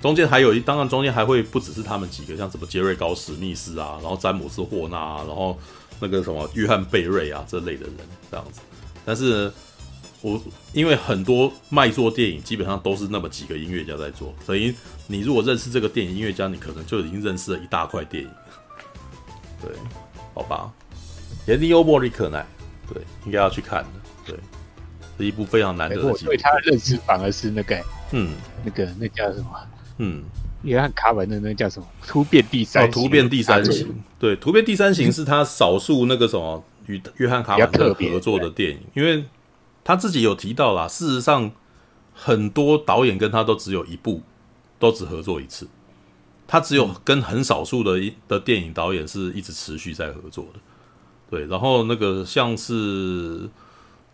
中间还有一，当然中间还会不只是他们几个，像什么杰瑞高史密斯啊，然后詹姆斯霍纳啊，然后那个什么约翰贝瑞啊这类的人这样子。但是，我因为很多卖座电影基本上都是那么几个音乐家在做，所以你如果认识这个电影音乐家，你可能就已经认识了一大块电影。对，好吧，严尼欧·莫里可奈，对，应该要去看的。对，是一部非常难得的。我对他的认识反而是那个，嗯，那个那叫什么？嗯，约翰卡文的那个叫什么？突变第三，哦，突变第三型。对，突变第三型是他少数那个什么与约翰卡文特合作的电影，因为。他自己有提到啦，事实上，很多导演跟他都只有一部，都只合作一次。他只有跟很少数的一的电影导演是一直持续在合作的。对，然后那个像是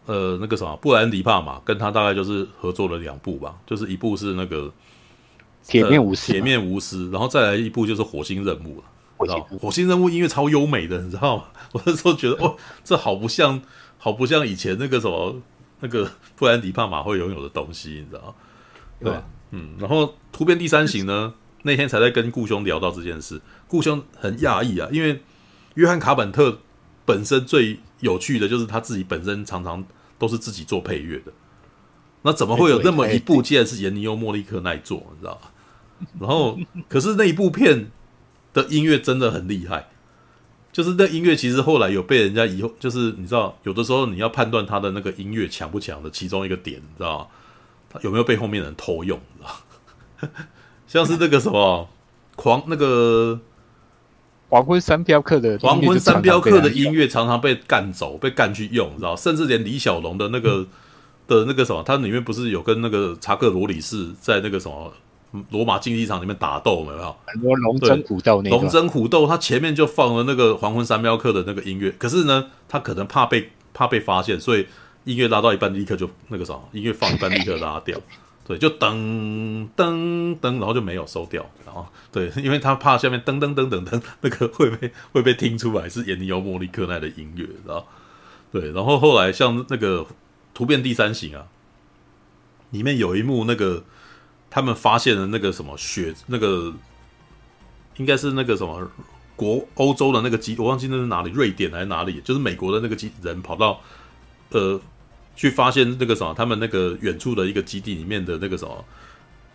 呃那个什么布兰迪帕玛跟他大概就是合作了两部吧，就是一部是那个铁面无私，铁面无私，然后再来一部就是火星任务了。火星任务音乐超优美的，你知道吗？[laughs] 我那时候觉得哦，这好不像，好不像以前那个什么。那个布兰迪帕玛会拥有的东西，你知道？对，嗯，然后突变第三型呢？那天才在跟顾兄聊到这件事，顾兄很讶异啊，因为约翰卡本特本身最有趣的就是他自己本身常常都是自己做配乐的，那怎么会有那么一部，竟然是严尼欧莫利克奈做，你知道？然后，可是那一部片的音乐真的很厉害。就是那音乐，其实后来有被人家以后，就是你知道，有的时候你要判断他的那个音乐强不强的其中一个点，你知道吗？他有没有被后面人偷用？你知道？[laughs] 像是那个什么狂那个黄昏三镖客的黄昏三镖客的音乐常常被干走，被干去用，你知道？甚至连李小龙的那个、嗯、的那个什么，他里面不是有跟那个查克罗里士在那个什么？罗马竞技场里面打斗有没有？很多龙争虎斗那个。龙争虎斗，他前面就放了那个《黄昏三镖客》的那个音乐，可是呢，他可能怕被怕被发现，所以音乐拉到一半立刻就那个啥，音乐放一半立刻拉掉，对，就噔噔噔，然后就没有收掉，然后对，因为他怕下面噔噔噔噔噔那个会被会被听出来是演尼欧莫利克奈的音乐，然后？对，然后后来像那个《突变第三型》啊，里面有一幕那个。他们发现了那个什么雪，那个应该是那个什么国欧洲的那个基，我忘记那是哪里，瑞典还是哪里？就是美国的那个基人跑到呃去发现那个什么，他们那个远处的一个基地里面的那个什么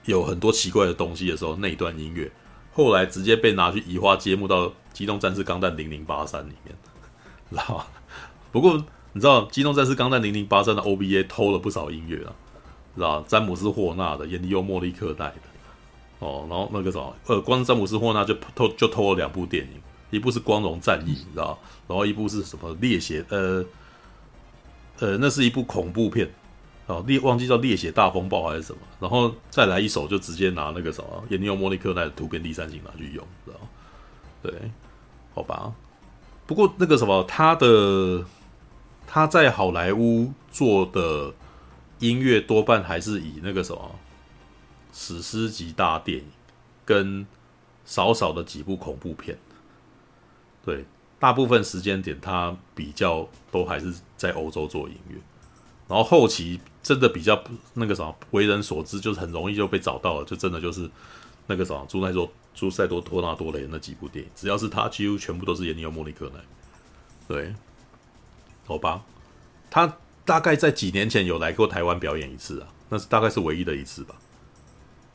有很多奇怪的东西的时候，那一段音乐后来直接被拿去移花接木到《机动战士钢弹零零八三》里面，知道吗？不过你知道《机动战士钢弹零零八三》的 OBA 偷了不少音乐啊。知道詹姆斯霍纳的，严尼欧莫利克奈的，哦，然后那个什么，呃，光詹姆斯霍纳就偷就偷了两部电影，一部是《光荣战役》，你知道，然后一部是什么《猎血》，呃，呃，那是一部恐怖片，哦，猎忘记叫《猎血大风暴》还是什么，然后再来一首就直接拿那个什么严尼欧莫利克奈的《图片第三型》拿去用，知道？对，好吧。不过那个什么，他的他在好莱坞做的。音乐多半还是以那个什么史诗级大电影，跟少少的几部恐怖片，对，大部分时间点他比较都还是在欧洲做音乐，然后后期真的比较那个什么为人所知，就是很容易就被找到了，就真的就是那个什么朱奈多朱塞多托纳多雷那几部电影，只要是他，几乎全部都是演尼欧莫利克奈，对，好吧，他。大概在几年前有来过台湾表演一次啊，那是大概是唯一的一次吧。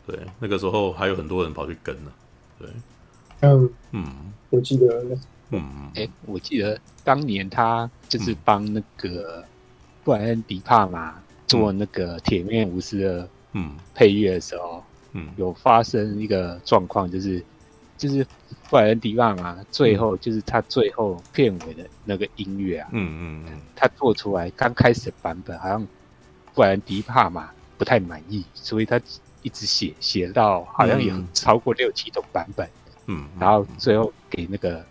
对，那个时候还有很多人跑去跟呢。对，嗯。嗯，我记得，嗯，哎、欸，我记得当年他就是帮那个布莱恩迪帕玛做那个《铁面无私》的嗯。配乐的时候，嗯，有发生一个状况，就是。就是布莱恩迪帕玛最后就是他最后片尾的那个音乐啊，嗯嗯嗯，他做出来刚开始的版本好像布莱恩迪帕玛不太满意，所以他一直写写到好像有超过六七种版本，嗯，然后最后给那个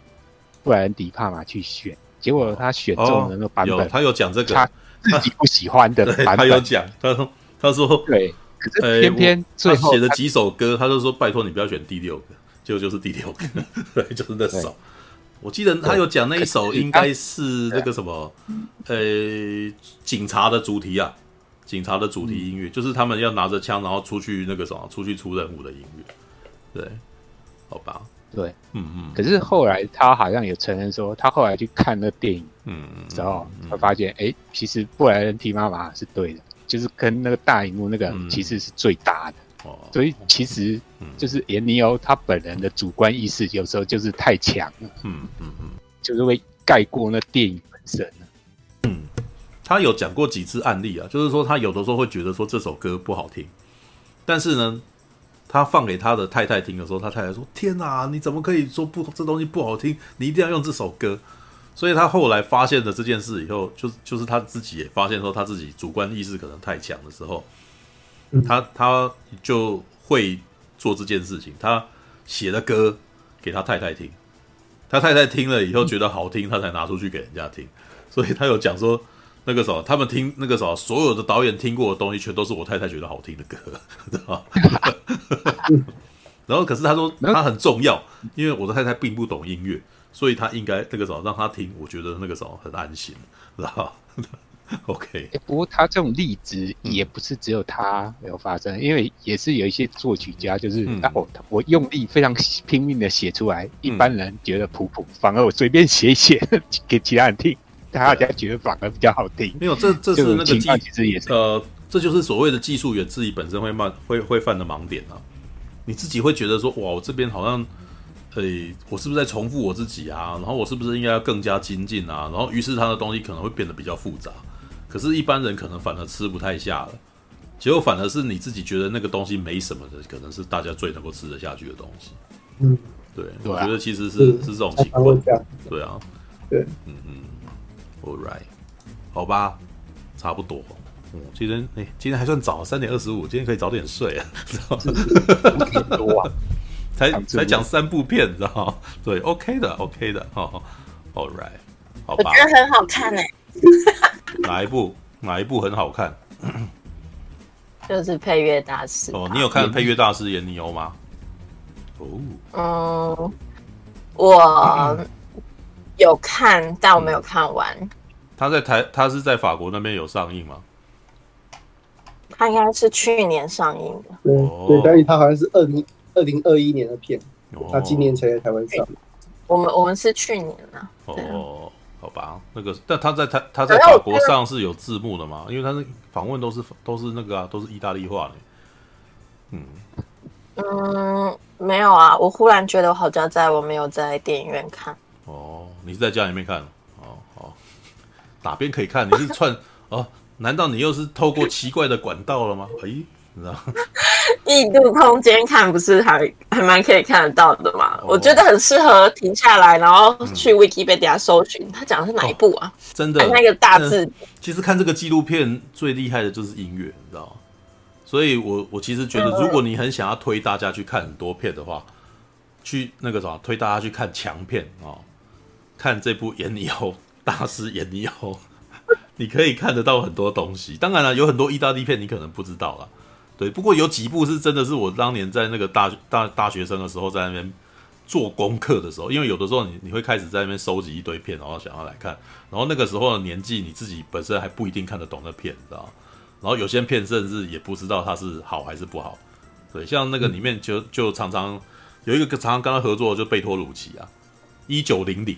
布莱恩迪帕玛去选，结果他选中的那个版本，他有讲这个。他自己不喜欢的 [laughs] 版本，他有讲，他说他说对，可是偏偏最后写的几首歌，他就说拜托你不要选第六个。结果就是第六个，[laughs] 对，就是那首。我记得他有讲那一首应该是那个什么，呃，警察的主题啊，警察的主题音乐，就是他们要拿着枪，然后出去那个什么，出去出任务的音乐。对，好吧。对，嗯嗯。可是后来他好像也承认说，他后来去看那电影，嗯嗯，之后他发现，哎，其实布莱恩提妈妈是对的，就是跟那个大荧幕那个其实是最搭的。哦。所以其实就是严尼欧他本人的主观意识有时候就是太强了，嗯嗯嗯，就是会盖过那电影本身。嗯，他有讲过几次案例啊，就是说他有的时候会觉得说这首歌不好听，但是呢。他放给他的太太听的时候，他太太说：“天哪，你怎么可以说不这东西不好听？你一定要用这首歌。”所以他后来发现了这件事以后，就是就是他自己也发现说他自己主观意识可能太强的时候，他他就会做这件事情。他写的歌给他太太听，他太太听了以后觉得好听，他才拿出去给人家听。所以他有讲说。那个时候，他们听那个时候，所有的导演听过的东西，全都是我太太觉得好听的歌，知 [laughs] 道然后，可是他说他很重要，因为我的太太并不懂音乐，所以他应该那个时候让他听，我觉得那个时候很安心，知道 [laughs] OK，不过他这种例子也不是只有他有发生，因为也是有一些作曲家，就是我我用力非常拼命的写出来，一般人觉得普普，反而我随便写一写 [laughs] 给其他人听。大家觉得反而比较好听。没有，这这是那个技，其实也是呃，这就是所谓的技术员自己本身会慢会会犯的盲点啊。你自己会觉得说，哇，我这边好像，呃，我是不是在重复我自己啊？然后我是不是应该要更加精进啊？然后于是他的东西可能会变得比较复杂。可是，一般人可能反而吃不太下了。结果反而是你自己觉得那个东西没什么的，可能是大家最能够吃得下去的东西。嗯，对，我觉得其实是是这种情况。对啊，对，嗯嗯。All right，好吧，差不多。嗯，今天哎、欸，今天还算早，三点二十五，今天可以早点睡啊。知道吗？多啊，才才讲三部片，知道吗？对，OK 的，OK 的。哦，All right，好吧。我觉得很好看诶。哪一部？哪一部很好看？[clears throat] 就是配乐大师。哦，你有看配乐大师演尼欧吗？哦。嗯，我。[clears throat] 有看，但我没有看完。他在台，他是在法国那边有上映吗？他应该是去年上映的。对对，但是他好像是二零二零二一年的片，他今年才在台湾上。我们我们是去年啊。哦，好吧，那个，但他在他他在法国上是有字幕的嘛？因为他是访问都是都是那个啊，都是意大利话的。嗯嗯，没有啊，我忽然觉得我好像在我没有在电影院看。哦，你是在家里面看？哦，好，哪边可以看？你是串 [laughs] 哦？难道你又是透过奇怪的管道了吗？哎，你知道？异度空间看不是还还蛮可以看得到的嘛？哦、我觉得很适合停下来，然后去 Wikipedia 搜寻，他讲的是哪一部啊？哦、真的，那个大字。其实看这个纪录片最厉害的就是音乐，你知道吗？所以我我其实觉得，如果你很想要推大家去看很多片的话，去那个什么，推大家去看强片啊。哦看这部演尼欧大师演尼欧，你可以看得到很多东西。当然了，有很多意大利片你可能不知道啦。对，不过有几部是真的是我当年在那个大大大学生的时候在那边做功课的时候，因为有的时候你你会开始在那边收集一堆片，然后想要来看。然后那个时候的年纪，你自己本身还不一定看得懂那片，知道？然后有些片甚至也不知道它是好还是不好。对，像那个里面就就常常有一个常常跟他合作就贝托鲁奇啊，一九零零。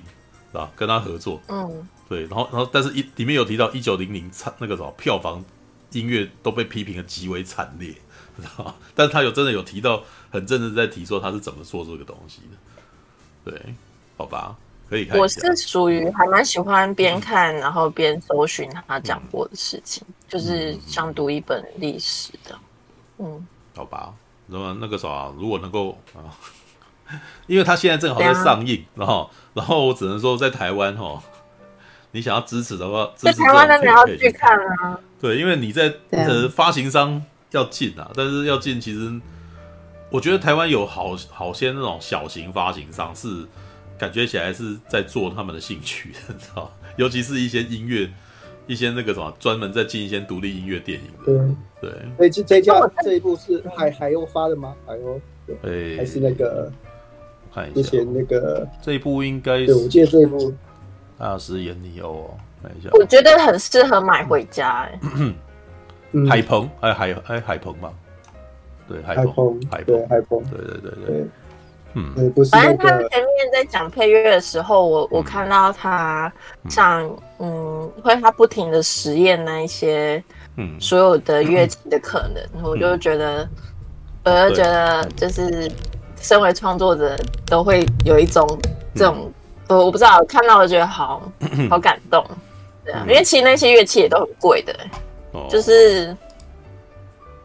啊，跟他合作，嗯，对，然后，然后，但是，一里面有提到一九零零差那个什么票房音乐都被批评的极为惨烈，知道，但是他有真的有提到，很真的在提说他是怎么做这个东西的，对，好吧，可以看。我是属于还蛮喜欢边看然后边搜寻他讲过的事情，嗯、就是像读一本历史的，嗯，好吧，那么那个啥，如果能够啊。因为他现在正好在上映，然后，然后我只能说，在台湾哦，你想要支持的话，在台湾的你要去看啊。对，因为你在呃发行商要进啊，但是要进，其实我觉得台湾有好好些那种小型发行商，是感觉起来是在做他们的兴趣，你知道，尤其是一些音乐，一些那个什么专门在进一些独立音乐电影的。对，对，这这家这一部是海海鸥发的吗？海鸥，对，还是那个。看一下，之前那个这一部应该是，对，我记得这一部大师演尼欧哦，看一下，我觉得很适合买回家，哎，海鹏，哎海哎海鹏嘛，对海鹏，海鹏，海鹏，对对对对。嗯，反正他前面在讲配乐的时候，我我看到他像嗯，会他不停的实验那一些嗯。所有的乐器的可能，我就觉得，我就觉得就是身为创作者都会有一种这种，我我不知道看到了觉得好 [clears throat] 好感动，对啊，因为其实那些乐器也都很贵的，就是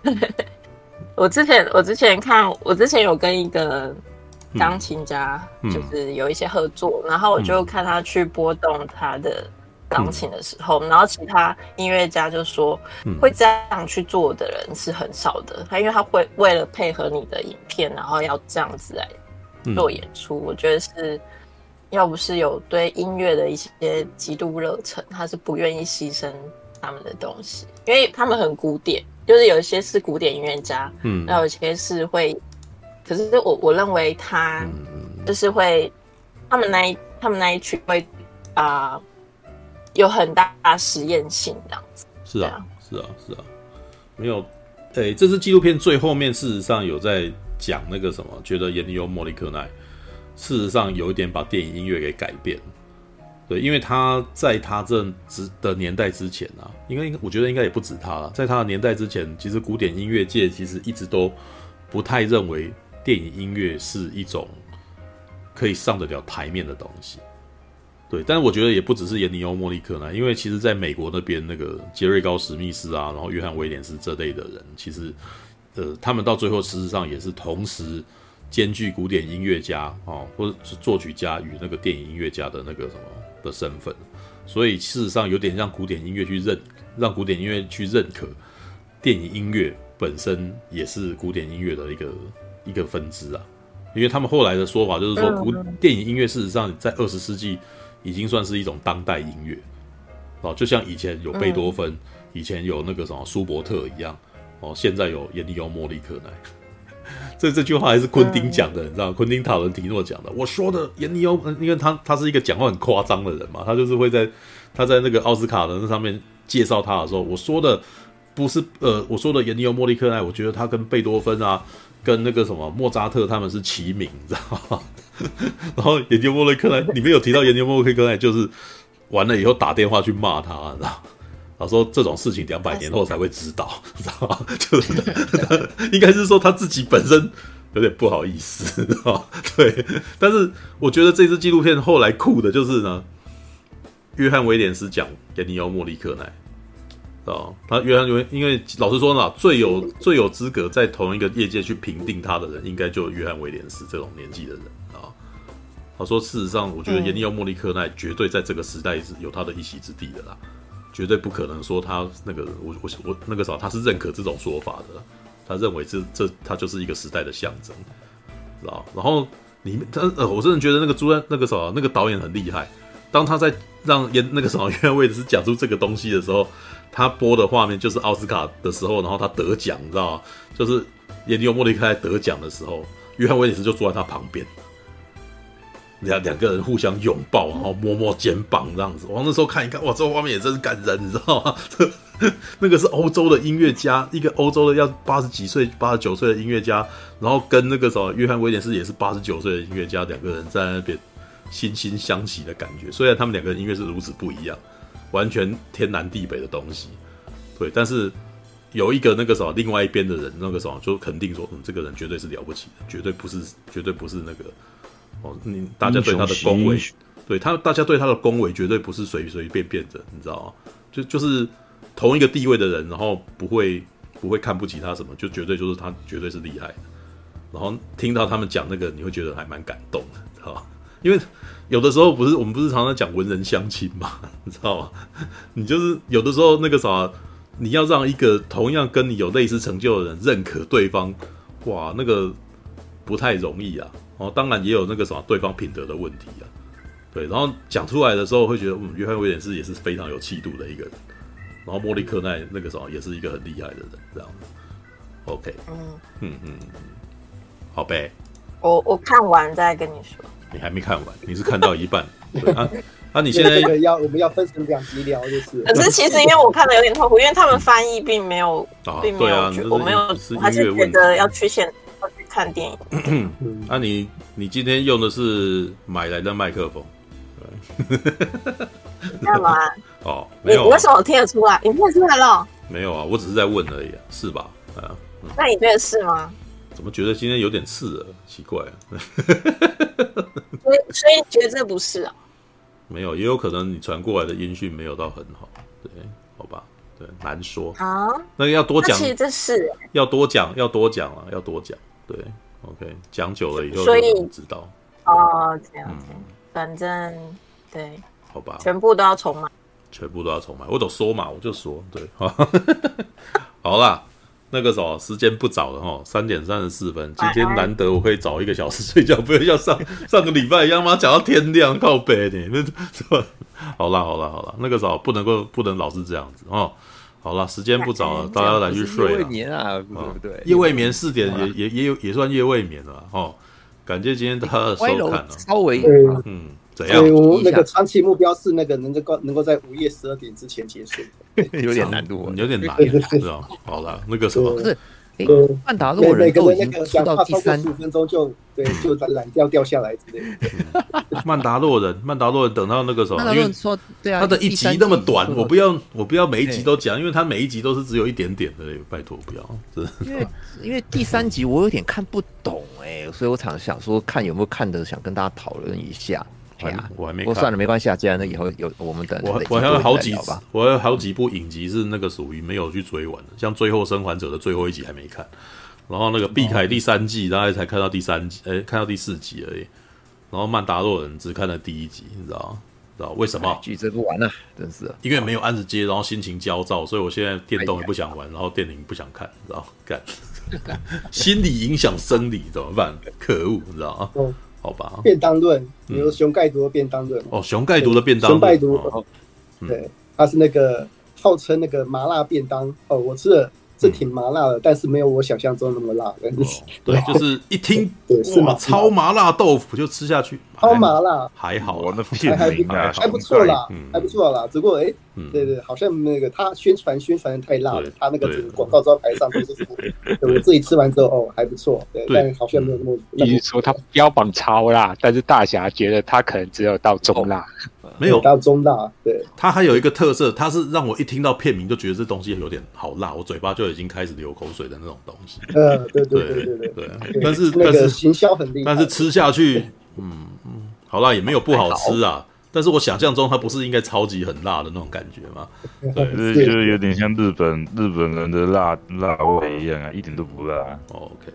[laughs] 我之前我之前看我之前有跟一个。钢琴家就是有一些合作，嗯、然后我就看他去拨动他的钢琴的时候，嗯、然后其他音乐家就说，会这样去做的人是很少的。他因为他会为了配合你的影片，然后要这样子来做演出。嗯、我觉得是要不是有对音乐的一些极度热忱，他是不愿意牺牲他们的东西，因为他们很古典，就是有一些是古典音乐家，嗯，然后有些是会。可是我我认为他就是会，他们那一他们那一群会啊、呃、有很大实验性这样子。是啊，是啊，是啊，没有，哎、欸，这支纪录片最后面事实上有在讲那个什么，觉得眼里有·莫里克奈事实上有一点把电影音乐给改变了。对，因为他在他这之的年代之前啊，应该应我觉得应该也不止他了，在他的年代之前，其实古典音乐界其实一直都不太认为。电影音乐是一种可以上得了台面的东西，对，但是我觉得也不只是严尼欧·莫利克呢，因为其实在美国那边，那个杰瑞高·史密斯啊，然后约翰·威廉斯这类的人，其实呃，他们到最后事实上也是同时兼具古典音乐家哦，或者是作曲家与那个电影音乐家的那个什么的身份，所以事实上有点让古典音乐去认，让古典音乐去认可电影音乐本身也是古典音乐的一个。一个分支啊，因为他们后来的说法就是说，古电影音乐事实上在二十世纪已经算是一种当代音乐哦，就像以前有贝多芬，以前有那个什么舒伯特一样哦，现在有耶利欧·莫里克奈。[laughs] 这 [laughs] 这句话还是昆汀讲的，你知道昆汀·塔伦提诺讲的。我说的严尼欧，因为他他是一个讲话很夸张的人嘛，他就是会在他在那个奥斯卡的那上面介绍他的时候，我说的不是呃，我说的严尼欧·莫利克奈，我觉得他跟贝多芬啊。跟那个什么莫扎特他们是齐名，你知道吗？[laughs] 然后严尼欧莫利克奈里面有提到严尼欧莫利克奈，就是完了以后打电话去骂他，你知道？他说这种事情两百年后才会知道，[laughs] 知道吗？[laughs] 就是 [laughs] 应该是说他自己本身有点不好意思，你知道？对，但是我觉得这支纪录片后来酷的就是呢，约翰威廉斯讲严尼欧莫里克奈。哦，他约翰因为因为老实说呢，最有最有资格在同一个业界去评定他的人，应该就约翰威廉斯这种年纪的人啊。他说，事实上，我觉得严尼奥莫利克奈绝对在这个时代是有他的一席之地的啦，绝对不可能说他那个我我我那个时候他是认可这种说法的，他认为这这他就是一个时代的象征，知道？然后你们他呃，我真的觉得那个朱安那个什么那个导演很厉害，当他在让演那个什么约翰威廉斯讲出这个东西的时候。他播的画面就是奥斯卡的时候，然后他得奖，你知道？就是演尼欧莫里克奈得奖的时候，约翰威廉斯就坐在他旁边，两两个人互相拥抱，然后摸摸肩膀这样子。我那时候看一看，哇，这画面也真是感人，你知道吗？[laughs] 那个是欧洲的音乐家，一个欧洲的要八十几岁、八十九岁的音乐家，然后跟那个什么约翰威廉斯也是八十九岁的音乐家，两个人在那边惺惺相惜的感觉。虽然他们两个音乐是如此不一样。完全天南地北的东西，对，但是有一个那个什么，另外一边的人，那个什么，就肯定说，嗯，这个人绝对是了不起的，绝对不是，绝对不是那个哦，你大家对他的恭维，对他，大家对他的恭维，绝对不是随随便便的，你知道吗？就就是同一个地位的人，然后不会不会看不起他什么，就绝对就是他绝对是厉害的。然后听到他们讲那个，你会觉得还蛮感动的，知道吧？因为。有的时候不是我们不是常常讲文人相亲嘛，[laughs] 你知道吗？你就是有的时候那个啥，你要让一个同样跟你有类似成就的人认可对方，哇，那个不太容易啊。哦，当然也有那个什么对方品德的问题啊。对，然后讲出来的时候会觉得，嗯，约翰威廉斯也是非常有气度的一个人。然后莫里克奈那个什么也是一个很厉害的人，这样子。OK，嗯嗯嗯，好呗。我我看完再跟你说。你还没看完，你是看到一半。对啊，那、啊、你现在 [laughs] 要我们要分成两集聊，就是。可是其实因为我看的有点痛苦，因为他们翻译并没有，啊、并没有，啊、我没有，还是觉得要去现看电影。那、啊、你你今天用的是买来的麦克风？[laughs] 干嘛？哦，没有、为什么听得出来？你听得出来了？没有啊，我只是在问而已啊，是吧？啊，嗯、那你觉得是吗？怎么觉得今天有点刺耳？奇怪啊！[laughs] 所以所以觉得这不是啊？没有，也有可能你传过来的音讯没有到很好，对，好吧，对，难说啊。那个要多讲，其实这是要多讲，要多讲啊，要多讲。对，OK，讲久了以后，所以知道哦，这样子，反正对，好吧，全部都要重买，全部都要重买。我都说嘛，我就说，对，好 [laughs] 啦。那个时候时间不早了哈，三点三十四分。今天难得我可以早一个小时睡觉，不要像上上个礼拜一样嘛，讲到天亮靠北呢。[laughs] 是吧？好啦好啦好啦，那个时候不能够不能老是这样子哦。好了，时间不早了，大家来去睡了。夜未眠啊，对不对？夜未眠四点也也也有也算夜未眠了哦。感谢今天大家的收看了，稍微嗯。怎样？我那个长期目标是那个能够能够在午夜十二点之前结束，[laughs] 有点难度，有点难，[laughs] 是吧？好了，那个什么，是，哎，曼达洛人都已经出到第三十五分钟就对，[laughs] 就懒掉掉下来之类的。[laughs] 曼达洛人，曼达洛人等到那个时候，因为说对啊，他的一集那么短，我不要，我不要每一集都讲，因为他每一集都是只有一点点的，拜托不要，真的。因为因为第三集我有点看不懂哎，所以我常想说看有没有看的，想跟大家讨论一下。我还没看，我算了，没关系啊。既然那以后有我们等，我我还有好几，我还有好几部影集是那个属于没有去追完的，像《最后生还者》的最后一集还没看，然后那个《碧凯》第三季大概才看到第三集，哎，看到第四集而已。然后《曼达洛人》只看了第一集，你知道？知道为什么？剧追不完了，真是。因为没有案子接，然后心情焦躁，所以我现在电动也不想玩，[laughs] 然后电影不想看，你知道？干，心理影响生理怎么办？可恶，你知道吗？好吧，便当论，比如熊盖毒的便当论。哦，熊盖毒的便当，熊盖毒，对，它是那个号称那个麻辣便当。哦，我吃了。是挺麻辣的，但是没有我想象中那么辣。哦、对，就是一听 [laughs] 对是吗？超麻辣豆腐就吃下去，超麻辣还好，我那片还还还不错啦，还不错啦。只不过哎，对对，好像那个他宣传宣传的太辣了，他那个广告招牌上都是。[laughs] 我自己吃完之后哦还不错，对，但好像没有那么。你说他标榜超辣，但是大侠觉得他可能只有到中辣。没有到中辣，对，它还有一个特色，它是让我一听到片名就觉得这东西有点好辣，我嘴巴就已经开始流口水的那种东西。呃，对对对对对，但是但是行销很厉害，但是吃下去，嗯嗯，好辣也没有不好吃啊。但是我想象中它不是应该超级很辣的那种感觉吗？[laughs] 对，就是有点像日本日本人的辣辣味一样啊，一点都不辣。OK，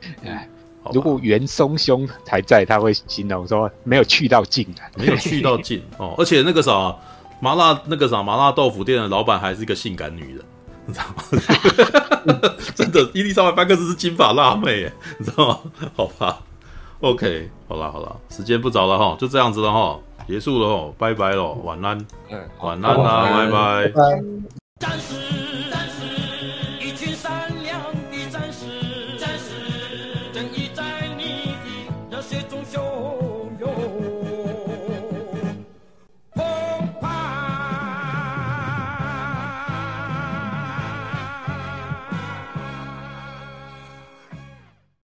如果袁松兄还在，他会形容说没有去到劲，没有去到劲哦。而且那个啥麻辣那个啥麻辣豆腐店的老板还是一个性感女人，你知道吗？[laughs] 真的，伊丽莎白班克斯是金发辣妹，哎，你知道吗？好吧，OK，好了好了，时间不早了哈，就这样子了哈，结束了哦，拜拜喽，晚安，晚安啊，拜拜。